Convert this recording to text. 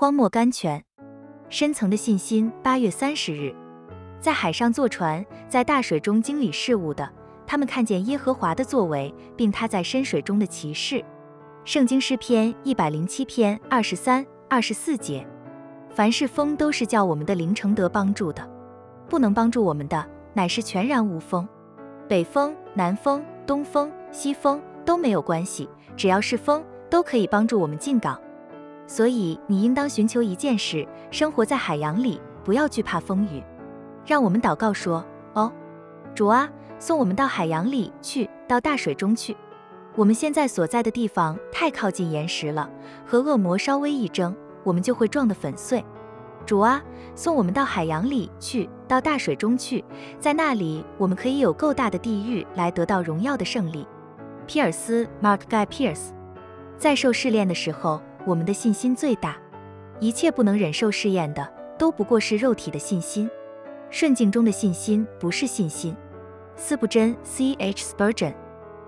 荒漠甘泉，深层的信心。八月三十日，在海上坐船，在大水中经理事务的，他们看见耶和华的作为，并他在深水中的骑士。圣经诗篇一百零七篇二十三、二十四节。凡是风都是叫我们的灵承得帮助的，不能帮助我们的，乃是全然无风。北风、南风、东风、西风都没有关系，只要是风，都可以帮助我们进港。所以你应当寻求一件事：生活在海洋里，不要惧怕风雨。让我们祷告说：哦，主啊，送我们到海洋里去，到大水中去。我们现在所在的地方太靠近岩石了，和恶魔稍微一争，我们就会撞得粉碎。主啊，送我们到海洋里去，到大水中去，在那里我们可以有够大的地狱来得到荣耀的胜利。皮尔斯 （Mark Guy Pierce） 在受试炼的时候。我们的信心最大，一切不能忍受试验的，都不过是肉体的信心。顺境中的信心不是信心。斯布真 （C.H. Spurgeon）。